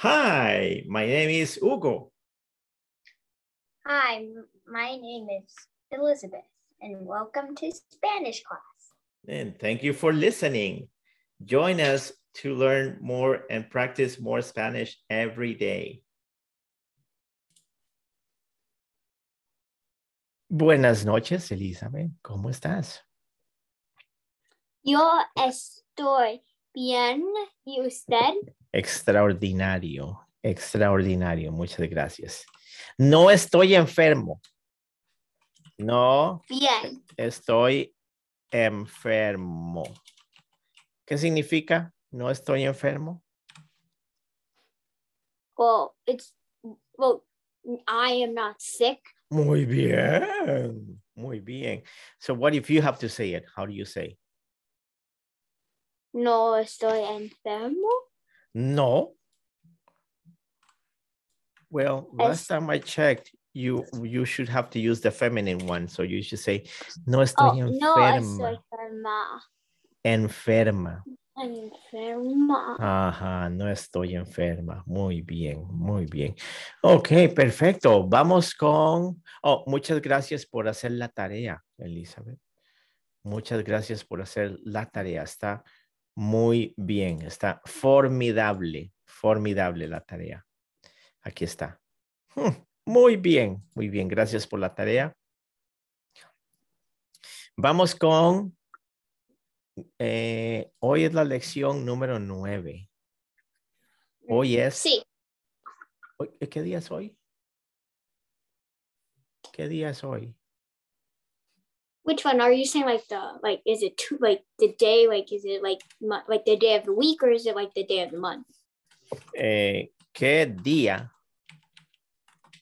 Hi, my name is Hugo. Hi, my name is Elizabeth, and welcome to Spanish class. And thank you for listening. Join us to learn more and practice more Spanish every day. Buenas noches, Elizabeth. ¿Cómo estás? Yo estoy bien, ¿y usted? Extraordinario, extraordinario. Muchas gracias. No estoy enfermo. No Bien. estoy enfermo. ¿Qué significa? No estoy enfermo. Well, it's, well, I am not sick. Muy bien. Muy bien. So what if you have to say it? How do you say? No estoy enfermo. No. Well, last Es- time I checked, you you should have to use the feminine one. So you should say, no Oh, estoy no enferma. estoy enferma. Enferma. Enferma. Ajá, no estoy enferma. Muy bien, muy bien. Ok, perfecto. Vamos con... Oh, muchas gracias por hacer la tarea, Elizabeth. Muchas gracias por hacer la tarea. Está muy bien, está formidable, formidable la tarea. Aquí está. Hmm, Muy bien, muy bien. Gracias por la tarea. Vamos con... eh, hoy es la lección número nueve. Hoy es... Sí. ¿Qué día es hoy? ¿Qué día es hoy? Which one are you saying? Like the like, is it two? Like the day? Like is it like like the day of the week, or is it like the day of the month? Eh, ¿Qué día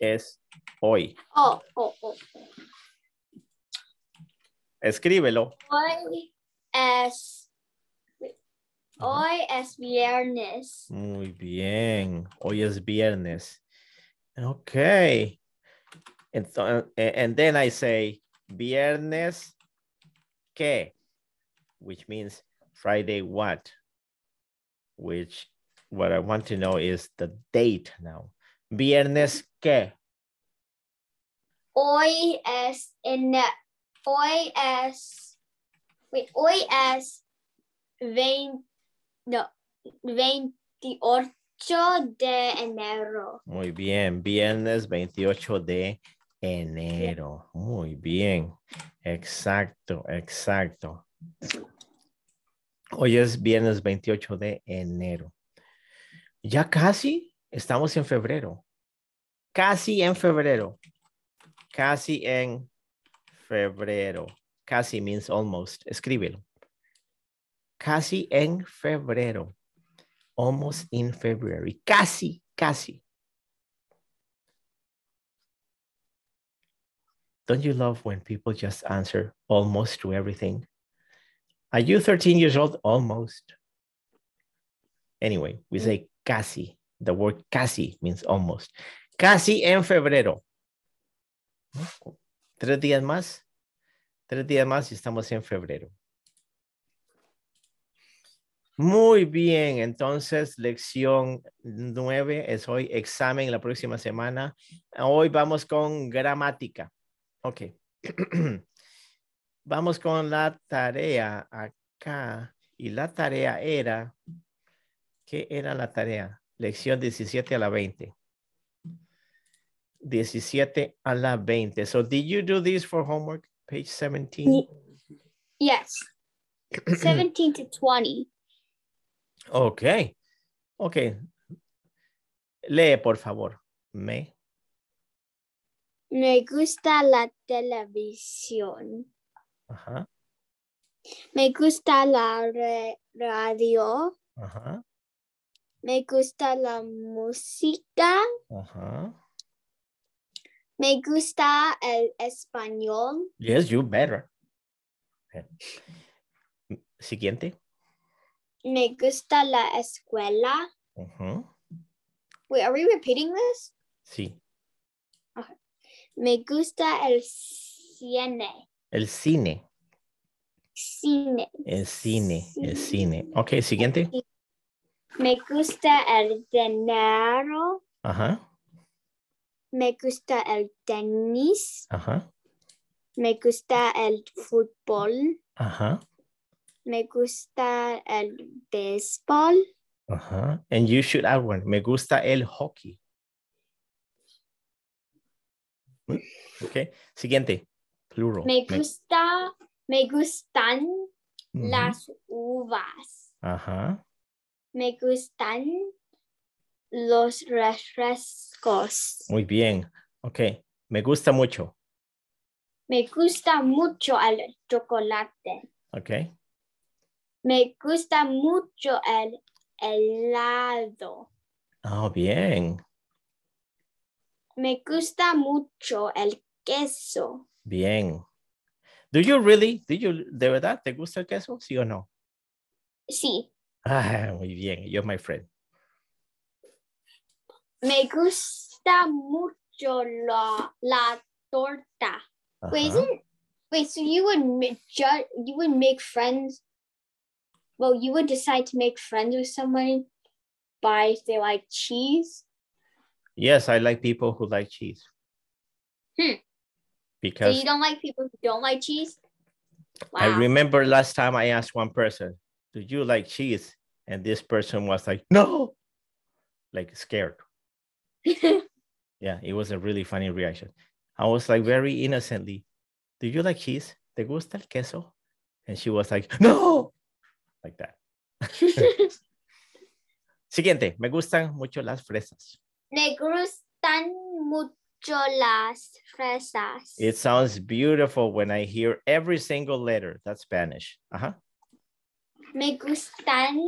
es hoy? Oh, oh, oh. Escríbelo. Hoy es hoy es viernes. Muy bien. Hoy es viernes. Ok. Entonces, and then I say, viernes, ¿qué? Which means Friday what? Which, what I want to know is the date now. Viernes, ¿qué? Hoy es en hoy es wait, hoy es 20 no 28 de enero. Muy bien, viernes 28 de enero. Muy bien, exacto, exacto. Hoy es viernes 28 de enero. Ya casi estamos en febrero. Casi en febrero. Casi en febrero. Casi means almost. Escríbelo. Casi en febrero. Almost in February. Casi, casi. Don't you love when people just answer almost to everything? Are you 13 years old? Almost. Anyway, we say casi. The word casi means almost. Casi en febrero. Tres días más. Tres días más y estamos en febrero. Muy bien, entonces lección nueve es hoy examen la próxima semana. Hoy vamos con gramática. Ok. Vamos con la tarea acá. Y la tarea era, ¿qué era la tarea? Lección 17 a la 20. 17 a la 20. So did you do this for homework? Page 17. Yes. 17 to 20. Ok. Ok. Lee, por favor. Me. Me gusta la televisión. Ajá. Me gusta la radio. Ajá. Me gusta la música. Ajá. Me gusta el español. Yes, you better. Siguiente. Me gusta la escuela. Wait, are we repeating this? Sí. Me gusta el cine. El cine. Cine. El cine. El cine. Ok, siguiente. Me gusta el dinero. Ajá, Me gusta el tenis. ajá, Me gusta el fútbol. ajá, Me gusta el béisbol. ajá. And you should add one. Me gusta el hockey. Okay. Siguiente. Plural. Me gusta, me gustan las uvas. Ajá. Me gustan los refrescos. Muy bien. Ok. Me gusta mucho. Me gusta mucho el chocolate. Ok. Me gusta mucho el helado. Oh, bien. Me gusta mucho el queso. Bien. Do you really, do you, de verdad, te gusta el queso? ¿Sí o no? Sí. Ah, muy bien. You're my friend. Me gusta mucho la, la torta. Wait, Ajá. isn't wait? So you would you would make friends? Well, you would decide to make friends with someone by if they like cheese. Yes, I like people who like cheese. Hmm. So Because you don't like people who don't like cheese. I remember last time I asked one person, Do you like cheese? And this person was like, No, like scared. Yeah, it was a really funny reaction. I was like, very innocently, Do you like cheese? ¿Te gusta el queso? And she was like, No, like that. Siguiente, me gustan mucho las fresas. Me gustan mucho las fresas. It sounds beautiful when I hear every single letter. That's Spanish. Uh-huh. Me gustan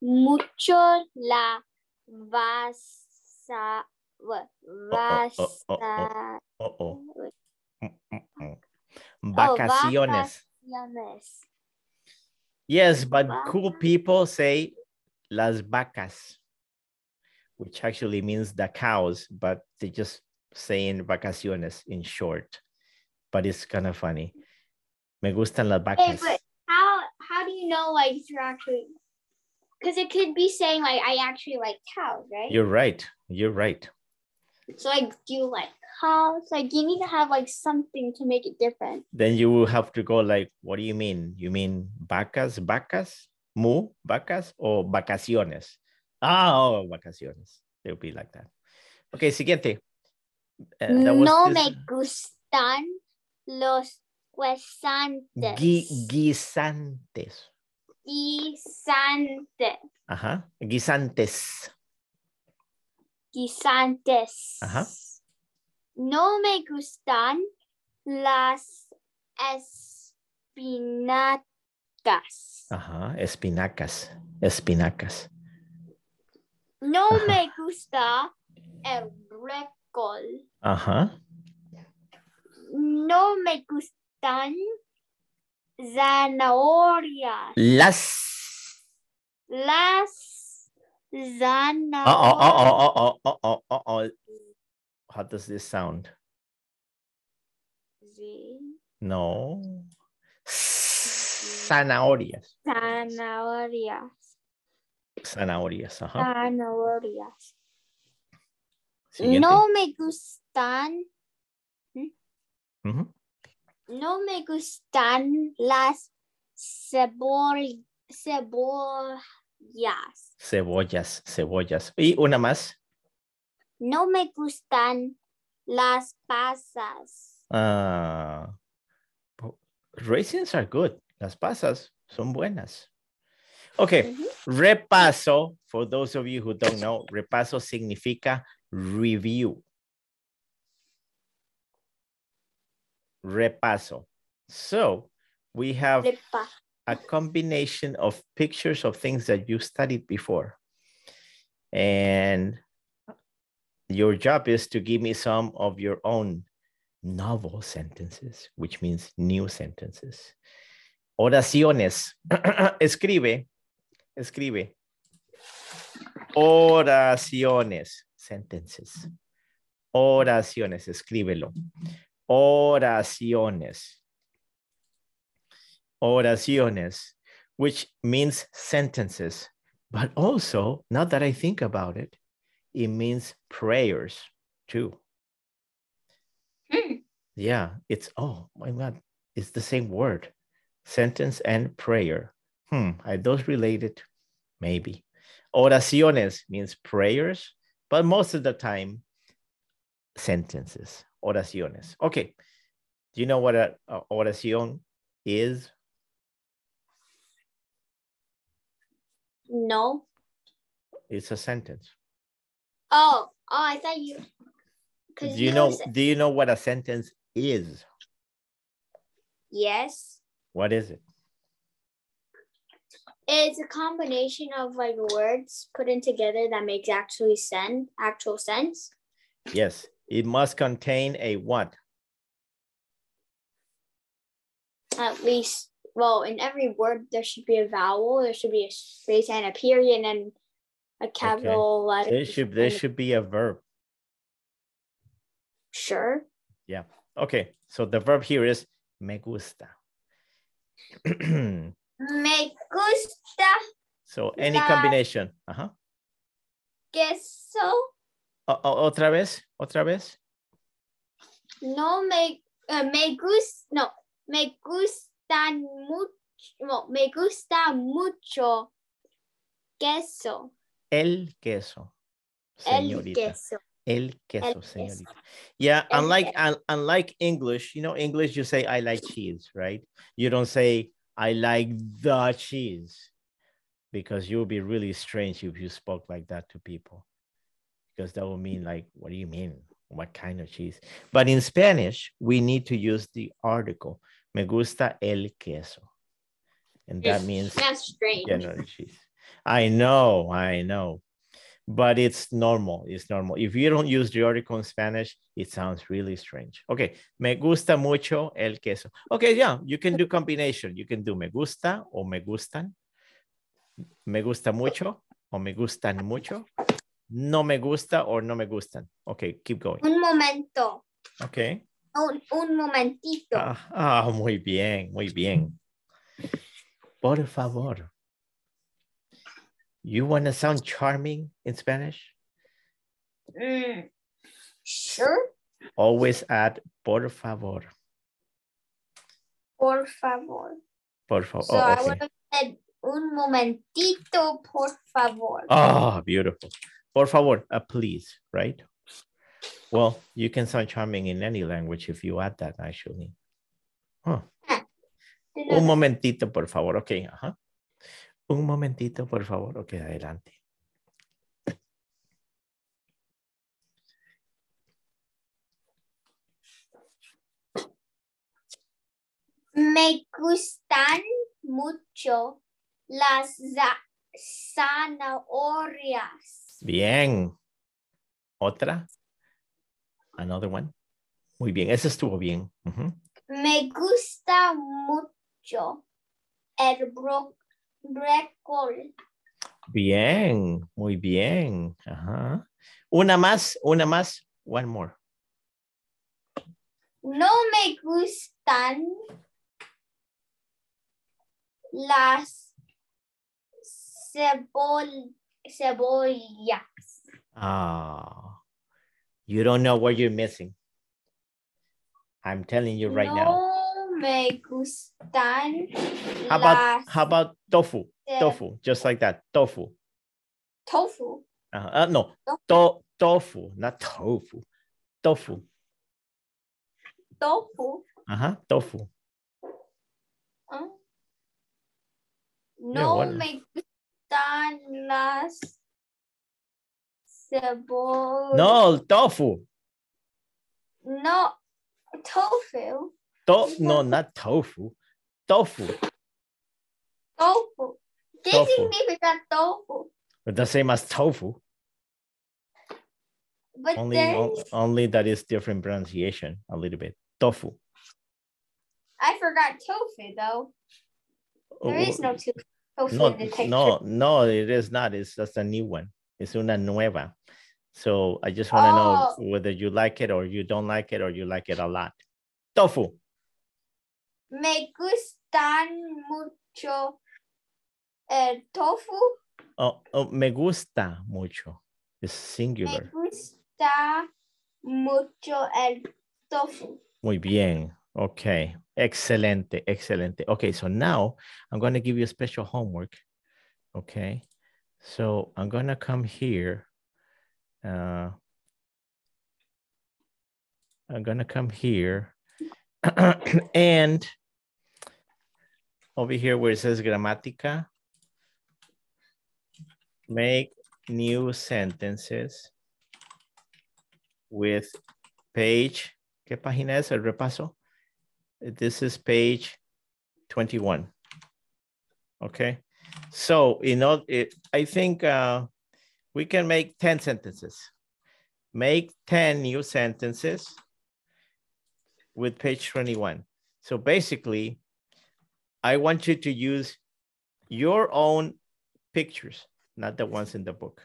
mucho la vasa. Oh, oh, oh, mm, mm. Oh, Vacaciones. Yes, but cool people say las vacas, which actually means the cows, but they just saying vacaciones in short. But it's kind of funny. Me gustan las Hey, vacas. but how how do you know like you're actually? Because it could be saying like I actually like cows, right? You're right. You're right. so like, do you like cows? Like, you need to have like something to make it different. Then you will have to go like, what do you mean? You mean vacas, vacas, mu, vacas, or vacaciones? Ah, oh, vacaciones. They'll be like that. Okay, siguiente. Uh, that was no this- me gustan los guisantes. Gui- guisantes. Guisantes. Ajá. Guisantes. Guisantes. Ajá. No me gustan las espinacas. Ajá. Espinacas. Espinacas. No me gusta el brécol. Ajá. No me gustan zanahorias. Las. Las Oh, zanahorias. oh, oh, oh, oh, oh, oh, oh, oh. How does this sound? No. Zanahorias. Zanahorias. Zanahorias. Ajá. Zanahorias. Siguiente. No me gustan. No me gustan las cebol, cebollas. Cebollas, cebollas. Y una más. No me gustan las pasas. Ah, po- raisins are good. Las pasas son buenas. Okay, Ujú. repaso. For those of you who don't know, repaso significa review. Repaso. So we have Repa- a combination of pictures of things that you studied before. And your job is to give me some of your own novel sentences, which means new sentences. Oraciones. escribe, escribe. Oraciones, sentences. Oraciones, escríbelo. Oraciones oraciones, which means sentences. But also, now that I think about it, it means prayers too. Hmm. Yeah, it's, oh my God, it's the same word, sentence and prayer. Hmm, are those related? Maybe. Oraciones means prayers, but most of the time, sentences, oraciones. Okay, do you know what a, a oración is? No. It's a sentence. Oh, oh, I thought you. Do 'cause you know, said- do you know what a sentence is? Yes. What is it? It's a combination of like words put in together that makes actually sense, actual sense. Yes, it must contain a what? At least, well, in every word there should be a vowel, there should be a space and a period and a capital letter. There should, there should be a verb. Sure. Yeah. Okay, so the verb here is me gusta. Me gusta so any La- combination. Uh-huh. queso. O- o- otra vez, otra vez. No me, uh, me gusta, no, me gustan mucho, no, me gusta mucho queso. El queso. El Señorita. queso. El queso, señorita. Yeah, El unlike un- unlike English, you know, English you say I like cheese, right? You don't say I like the cheese because you would be really strange if you spoke like that to people. Because that would mean like, what do you mean? What kind of cheese? But in Spanish, we need to use the article. Me gusta el queso. And that means That's strange. general cheese. I know, I know. But it's normal. It's normal. If you don't use the article in Spanish, it sounds really strange. Okay. Me gusta mucho el queso. Okay, yeah, you can do combination. You can do me gusta or me gustan. Me gusta mucho o me gustan mucho. No me gusta or no me gustan. Okay, keep going. Un momento. Okay. Un, un momentito. Ah, ah, muy bien, muy bien. Por favor. You want to sound charming in Spanish? Mm. Sure. Always add por favor. Por favor. Por favor. So oh, I okay. would have said un momentito, por favor. Ah, beautiful. Por favor, uh, please, right? Well, you can sound charming in any language if you add that, actually. Huh. Un momentito, por favor. Ok, ajá. Un momentito, por favor. Ok, adelante. Me gustan mucho las za- zanahorias. Bien. Otra. Another one. Muy bien, ese estuvo bien. Me gusta mucho el brócoli. Bien, muy bien. Ajá. Una más, una más. One more. No me gustan las cebol- cebollas. Ah, you don't know what you're missing. I'm telling you right now. Me gustan How about how about tofu? ce- Tofu, just like that. Tofu. tofu. Uh, uh, no, Tofu. to tofu, not tofu. Tofu. Tofu. Uh-huh. Tofu. ¿ah? No what- me gustan las cebollas. No, tofu. No, tofu. To no, not tofu. Tofu. Tofu. ¿Qué Tofu. tofu? The same as tofu. But Only then o- only that is different pronunciation a little bit. Tofu. I forgot tofu though. There is no oh, tofu, tofu Oh, no, in the picture. no, no, it is not. It's just a new one. It's una nueva. So I just want to Oh. know whether you like it or you don't like it or you like it a lot. Tofu. Me gustan mucho el tofu. Oh, oh, me gusta mucho. Es Me gusta mucho el tofu. Muy bien. Okay. Excelente. Excelente. Okay. So now I'm going to give you a special homework. Okay. So I'm going to come here. Uh, I'm going to come here and over here where it says gramática, make new sentences with page, ¿qué página es el repaso? This is page 21. Okay. So, you know, it, I think uh, we can make 10 sentences. Make 10 new sentences with page 21. So basically, I want you to use your own pictures, not the ones in the book.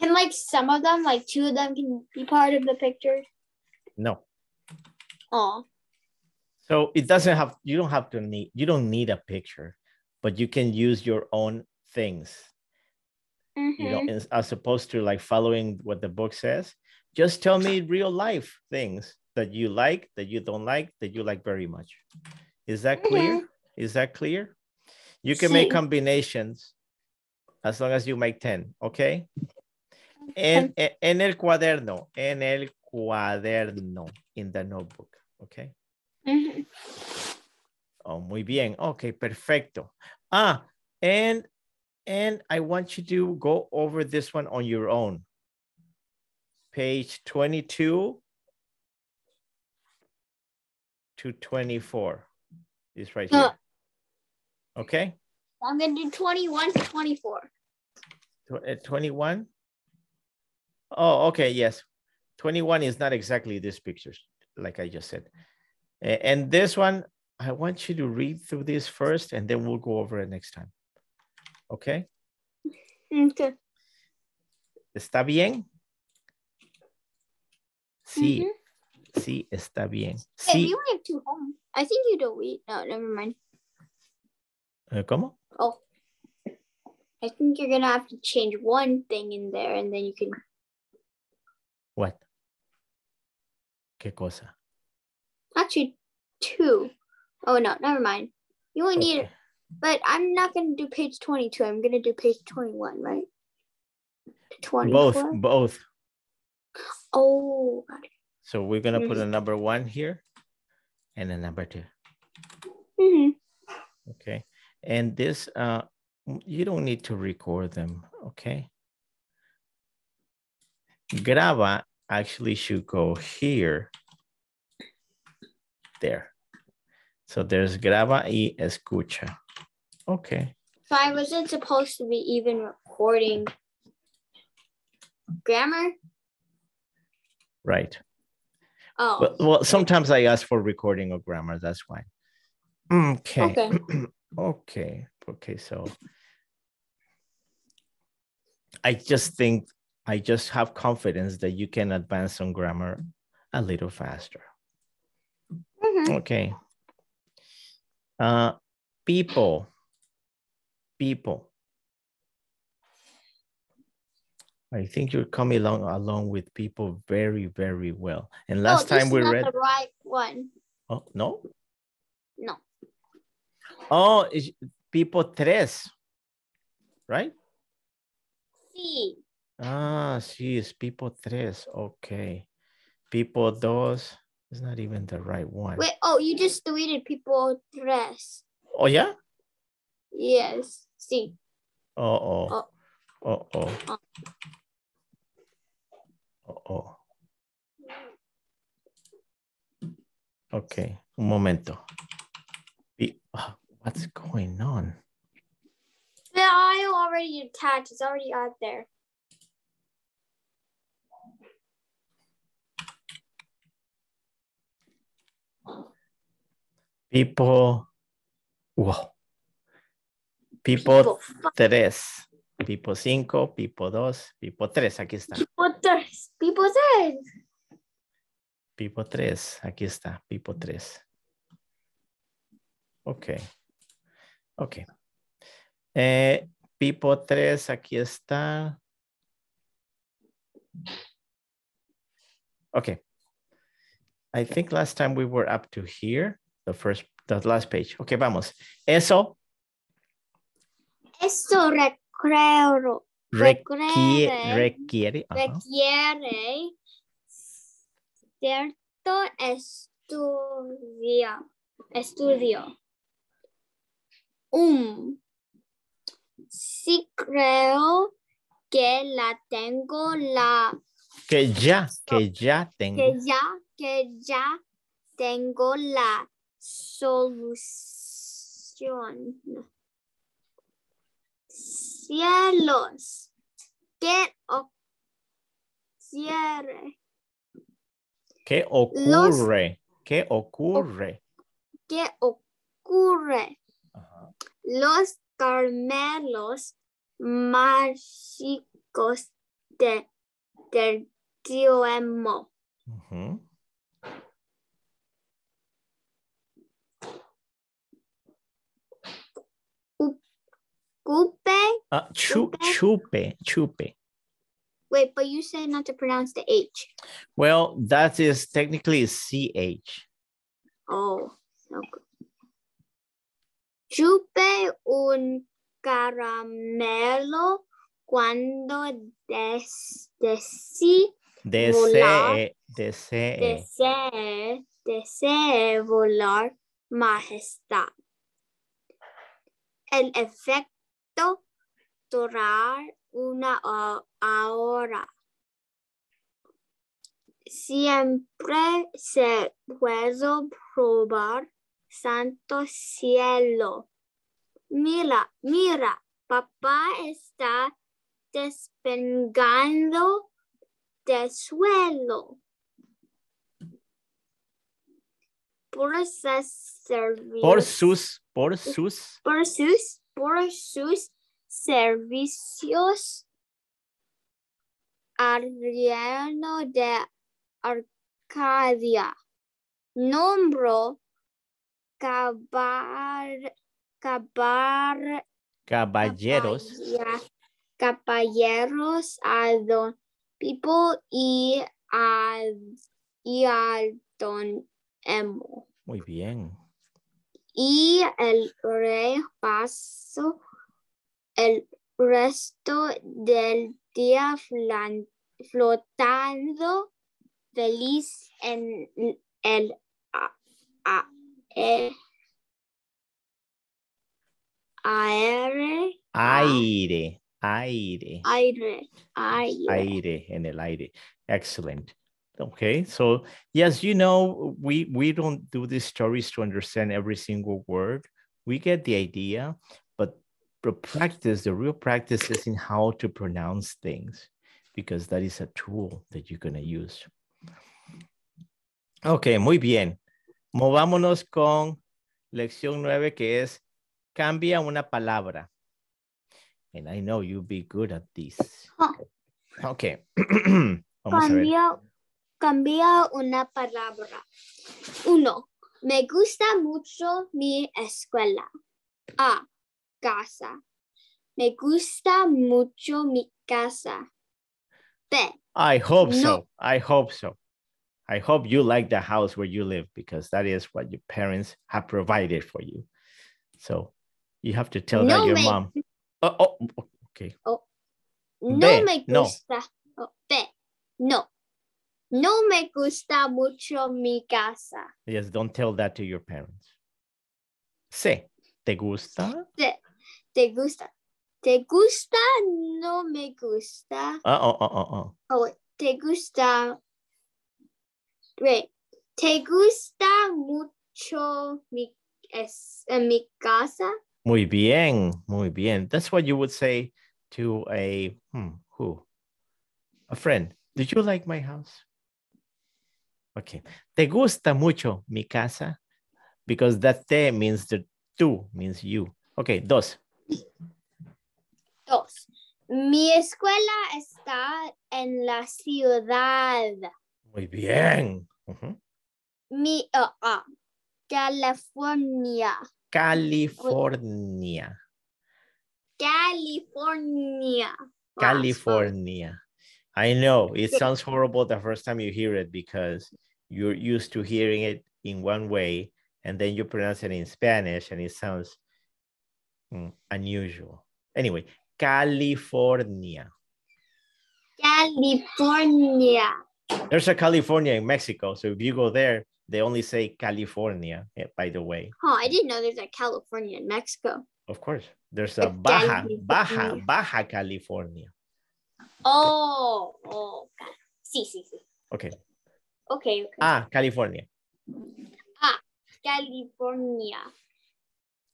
Can like some of them, like two of them, can be part of the picture? No. Oh, So it doesn't have, you don't have to need, you don't need a picture, but you can use your own things, you know, mm-hmm. as, as opposed to like following what the book says. Just tell me real life things that you like, that you don't like, that you like very much. Is that clear? Is that clear? You can make combinations as long as you make 10, okay? En, en el cuaderno, en el cuaderno, in the notebook, okay? Mhm. Oh, muy bien. Okay, perfecto. Ah, and and I want you to go over this one on your own. Page 22 to 24 is right here. Uh. Okay, I'm gonna do 21 to 24. Tw- uh, 21. Oh, okay, yes. 21 is not exactly these pictures, like I just said. And this one, I want you to read through this first and then we'll go over it next time. Okay, Okay. ¿está bien? Sí, Mhm. Sí, está bien. Sí, you only have two home. I think you delete. No, never mind. eh, ¿cómo? Oh. I think you're gonna have to change one thing in there and then you can What? ¿Qué cosa? actually two. Oh no, never mind. You only need Okay. but I'm not gonna do page 22. I'm gonna do page 21, right? 24. Both, both. Oh, got it. So we're gonna put a Mhm. number one here and a number two. Mhm. Okay, and this, uh, you don't need to record them, okay? Graba actually should go here. There. So there's graba y escucha. Okay, So I wasn't supposed to be even recording grammar. right. Oh, Well, well, sometimes I ask for recording of grammar, that's why. Okay. Okay. Okay, okay, so. I just think, I just have confidence that you can advance on grammar a little faster. Mhm. Okay. Uh, people, people. I think you're coming along along with people very, very well. And last time we read, the right one. oh, no? No. Oh, it's people tres, right? Sí. Ah, sí, it's people tres. Okay. People dos is not even the right one. Wait. Oh, you just deleted people dress. Oh, yeah? Yes. Sí. Oh, oh. Oh. Oh, oh. Oh. Oh, oh. Okay, un momento. Ah, what's going on? The I already attached. It's already out there. People. Wow. People, People. tres. People cinco, people dos, people tres. Aquí está. People dress. People dress. People tres. Aquí está. People tres. Okay. Okay. Eh, Pipo 3, aquí está. Okay. I think last time we were up to here, the first, the last page. Okay, vamos. Eso Esto recreo, requiere, requiere, requiere cierto estudio. Estudio. Um. Sí creo que la tengo la que ya, que ya tengo. que ya que ya tengo la solución. Cielos, ¿qué ocurre? ¿Qué ocurre? ¿Qué ocurre? ¿Qué ocurre? Ajá. Los caramelos mágicos de, del. Ujú. Coupe? Ah, chu- chupe, chupe. Wait, but you said not to pronounce the H. Well, that is technically CH. Oh, okay. Chupe un caramelo cuando des, desi- Desee, desee. desee, desee volar majestad. El efecto durar una ho- hora. Siempre se puede probar santo cielo. Mira, mira, papá está despegando del suelo. Por sus servicios. Por sus, por sus. por sus, por sus servicios al reino de Arcadia. Nombro cabar, cabar, Caballeros. caballeros a don Pipo y a, y al don Emo. Muy bien. Y el rey pasó el resto del día flan- flotando feliz en el a- a- e- aire, Aire, aire. aire, aire. aire en el aire. Excellent. Okay, so yes, you know, we we don't do these stories to understand every single word. We get the idea, but the practice, the real practice is in how to pronounce things, because that is a tool that you're gonna use. Okay, muy bien. Movámonos con lección nueve, que es cambia una palabra. And I know you'll be good at this. Huh. Okay. Vamos a ver. Cambia, una palabra. Uno, me gusta mucho mi escuela. A, casa. Me gusta mucho mi casa. B, I hope so. I hope so. I hope you like the house where you live because that is what your parents have provided for you. So you have to tell that your me- mom. Oh, oh, oh, okay. Oh, no B, me gusta. oh, no. No me gusta mucho mi casa. Yes, don't tell that to your parents. C. ¿Te gusta? C, te gusta. ¿Te gusta? No me gusta. Uh, oh, oh, oh, oh. Oh, ¿Te gusta? Wait. ¿Te gusta mucho mi, es, eh, mi casa? Muy bien, muy bien. That's what you would say to a hmm, who? A friend. Did you like my house? Okay. ¿Te gusta mucho mi casa? Because that te means the tú means you. Okay, dos. Dos. Mi escuela está en la ciudad. Muy bien. Mi, ah, California. California. California. California. I know it sounds horrible the first time you hear it because you're used to hearing it in one way and then you pronounce it in Spanish and it sounds mm, unusual. Anyway, California. California. There's a California in Mexico. So if you go there, they only say California, eh, by the way. Oh, I didn't know there's a California in Mexico. Of course, there's a Baja, Baja, Baja California. Oh, oh. Sí, sí, sí. Okay. Okay, okay. Ah, California. Ah, California.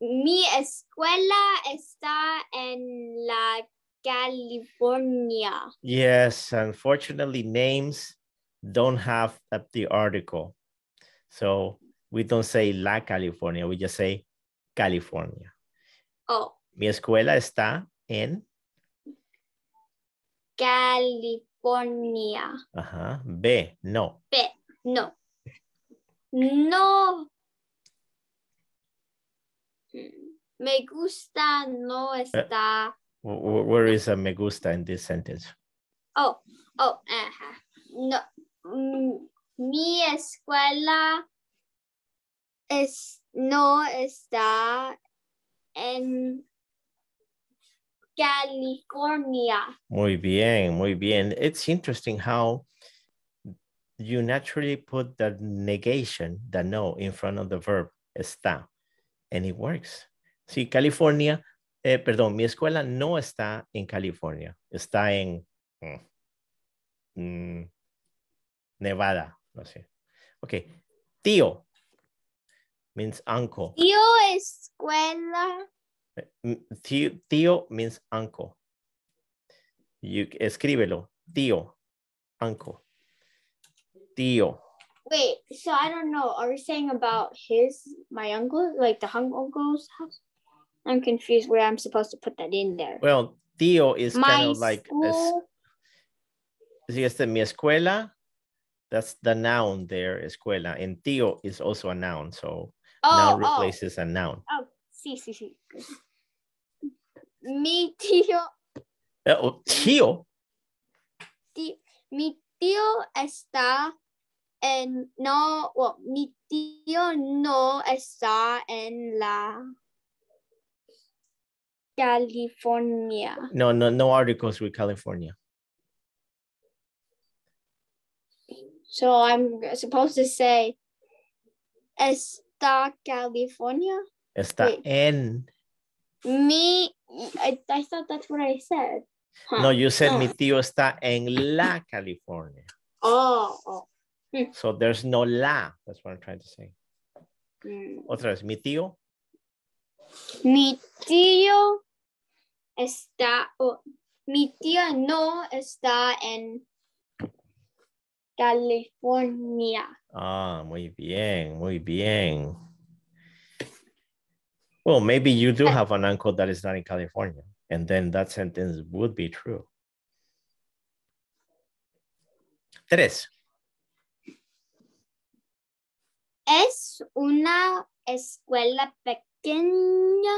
Mi escuela está en la California. Yes, unfortunately, names don't have up the article. So we don't say La California, we just say California. Oh, Mi escuela está en, California. ajá, B, no. No. No. Mm, Me gusta no está. Wh- wh- Where is a me gusta in this sentence? Oh, oh, ajá. No. Mm, Mi escuela es, no está en California. Muy bien, muy bien. It's interesting how you naturally put the negation, the no, in front of the verb está, and it works. Sí, California, eh, perdón, mi escuela no está en California, está en mm, mm, Nevada, no sé. Ok, tío means uncle. Tío escuela. Mm, Tío, means uncle. You, escríbelo. Tío. Uncle. Tío. Wait, so I don't know. Are we saying about his, my uncle, like the hung uncle's house? I'm confused where I'm supposed to put that in there. Well, tío is my kind of like, es- school. sí, este, mi escuela, that's the noun there, escuela. And tío is also a noun. So oh, noun oh, replaces a noun. oh, sí, sí, sí. Mi tío, Eh, oh, tío. tí- mi tío está en, no, well, mi tío no está en la California. No, no, no articles with California. So I'm supposed to say, está California? Está Wait. en. Me, I, I thought that's what I said. Huh. No, you said mi Oh. tío está en la California. Oh, oh. So there's no la. That's what I'm trying to say. mm. Otra vez, mi tío. Mi tío está, oh, mi tío no está en California. Ah, muy bien, muy bien. Well, maybe you do have an uncle that is not in California, and then that sentence would be true. Tres. Es una escuela pequeña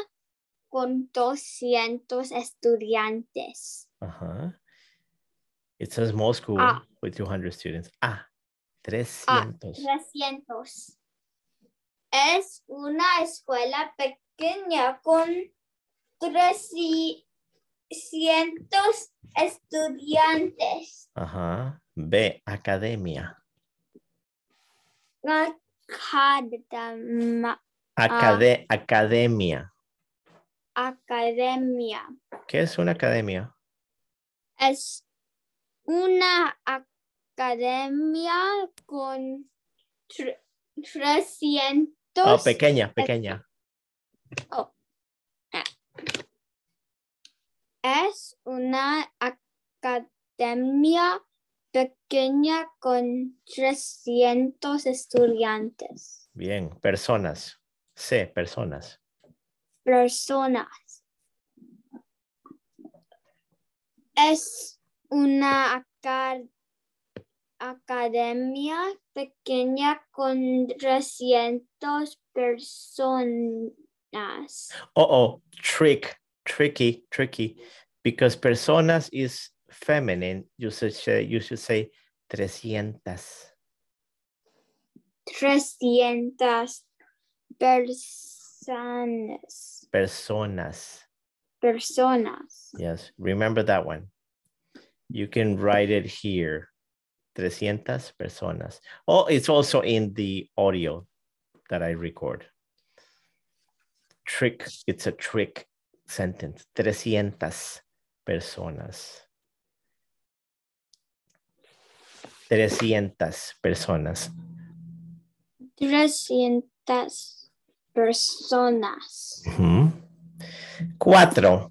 con 200 estudiantes. Uh-huh. It's a small school Ah. with 200 students. Ah, 300. Ah, 300. Es una escuela pequeña con 300 estudiantes. Ajá. B, academia. Academa- Acade- Academia. academia. ¿Qué es una academia? Es una academia con tre- 300 Oh, pequeña, pequeña. Es una academia pequeña con 300 estudiantes. Bien, personas. C, personas. Personas. Es una aca- academia pequeña con 300 personas. Oh, oh, trick, tricky, tricky, because personas is feminine. You should say, you should say trescientas. Trescientas personas. Personas. Personas. Yes, remember that one. You can write it here. Trescientas personas. Oh, it's also in the audio that I record. Trick, it's a trick sentence. Trescientas personas. Trescientas personas. Trescientas personas. Ujú. Cuatro.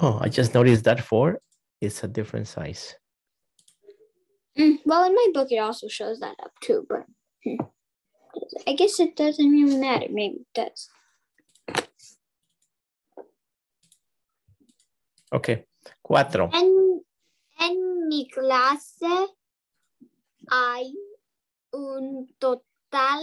Oh, I just noticed that four is a different size. Mm, well, in my book, it also shows that up too, but hmm. I guess it doesn't really matter. Maybe it does. Okay. Cuatro. En, en mi clase hay un total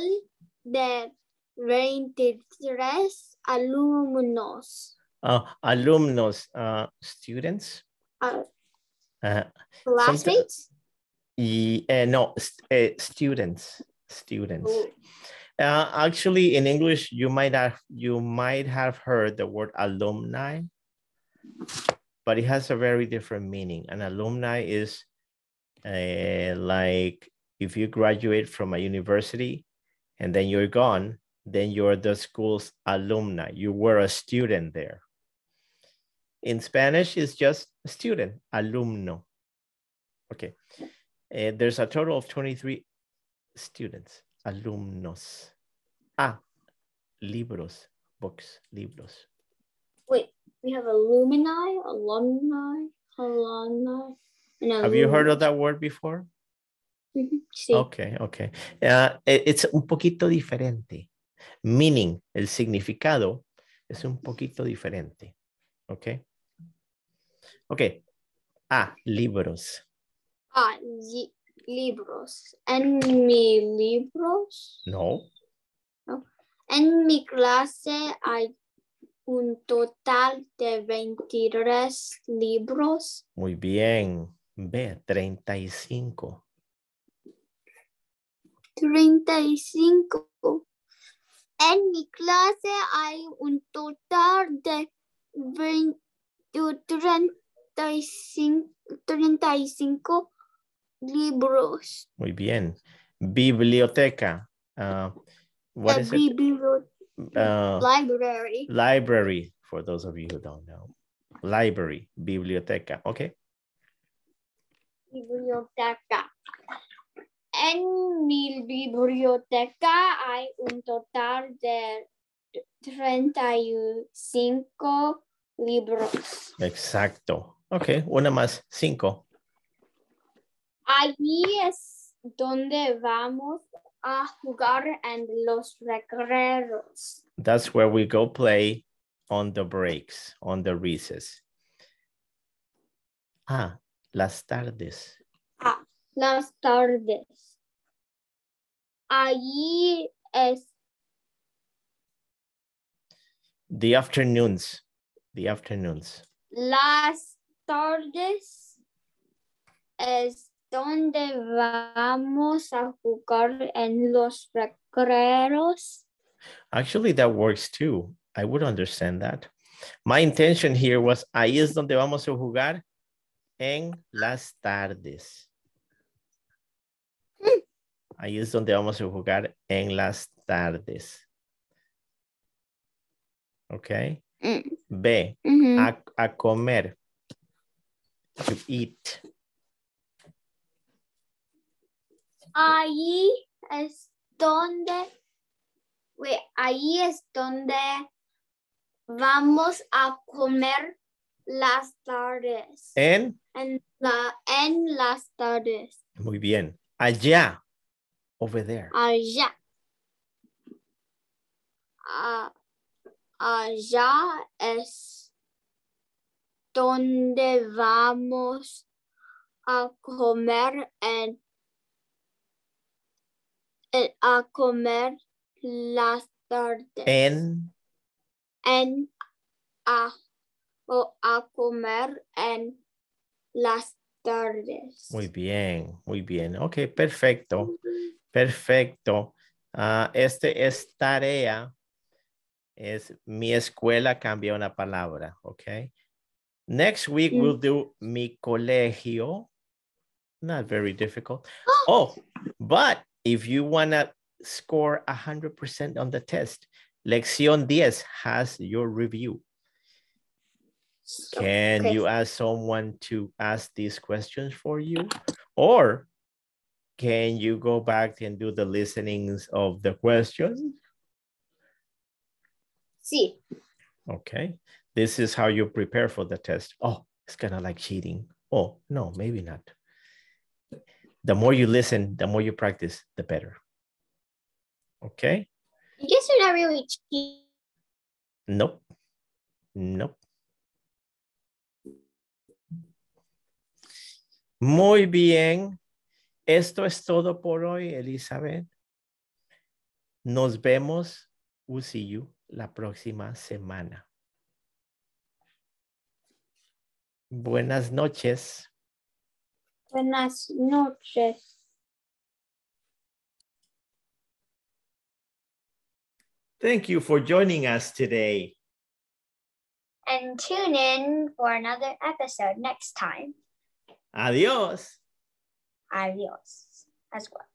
de 23 alumnos. Uh, alumnos, uh, students. Uh, classmates? y, eh, no, st- eh, students. Students. Oh, Uh, actually, in English, you might have you might have heard the word alumni, but it has a very different meaning. An alumni is uh, like if you graduate from a university and then you're gone, then you're the school's alumni. You were a student there. In Spanish, it's just student, alumno. Okay. Uh, there's a total of 23 students, alumnos. Ah, libros, books, libros. Wait, we have alumni, alumni, alumni. and Have you heard of that word before? Mhm, Sí. Okay, okay. Uh, it's un poquito diferente. Meaning, el significado es un poquito diferente. Okay. Okay. Ah, libros. Ah, li- libros. En mi libros, No. No. en mi clase hay un total de 23 libros. Muy bien. Ve, 35. 35. En mi clase hay un total de 20 35, 35 libros. Muy bien. Biblioteca. Uh, what is it? Bibli- Uh, library. library, for those of you who don't know. Library, biblioteca. Okay. Biblioteca. En mi biblioteca hay un total de 35 libros. Exacto. Ok, una más, cinco. Allí es donde vamos a jugar en los recreos. That's where we go play on the breaks, on the recess. Ah, las tardes. Ah, Las tardes. Allí es The afternoons. The afternoons. las tardes es donde vamos a jugar en los recreos. Actually, that works too. I would understand that. My intention here was ahí es donde vamos a jugar en las tardes. Ahí es donde vamos a jugar en las tardes. Ok. Mm. B. Ujú. A, a comer. To eat. Ahí es donde, ahí es donde vamos a comer las tardes. En. En, la, en las tardes. Muy bien. Allá. Over there. Allá. Allá es donde vamos a comer en- a comer las tardes. En. en a o a comer en las tardes. Muy bien, muy bien. Ok, perfecto. Perfecto. Ah, este es tarea. Es mi escuela cambia una palabra, ok? Next week Mm. we'll do mi colegio. Not very difficult. Oh, but if you want to score 100% on the test, Lección 10 has your review. So, Can okay. you ask someone to ask these questions for you? Or can you go back and do the listenings of the questions? Sí. Okay. This is how you prepare for the test. Oh, it's kind of like cheating. Oh, no, maybe not. The more you listen, the more you practice, the better. Okay. I guess you're not really cheating. Nope. Nope. Muy bien. Esto es todo por hoy, Elizabeth. Nos vemos, we'll see you, la próxima semana. Buenas noches. Buenas noches. Thank you for joining us today. And tune in for another episode next time. Adiós. Adios as well.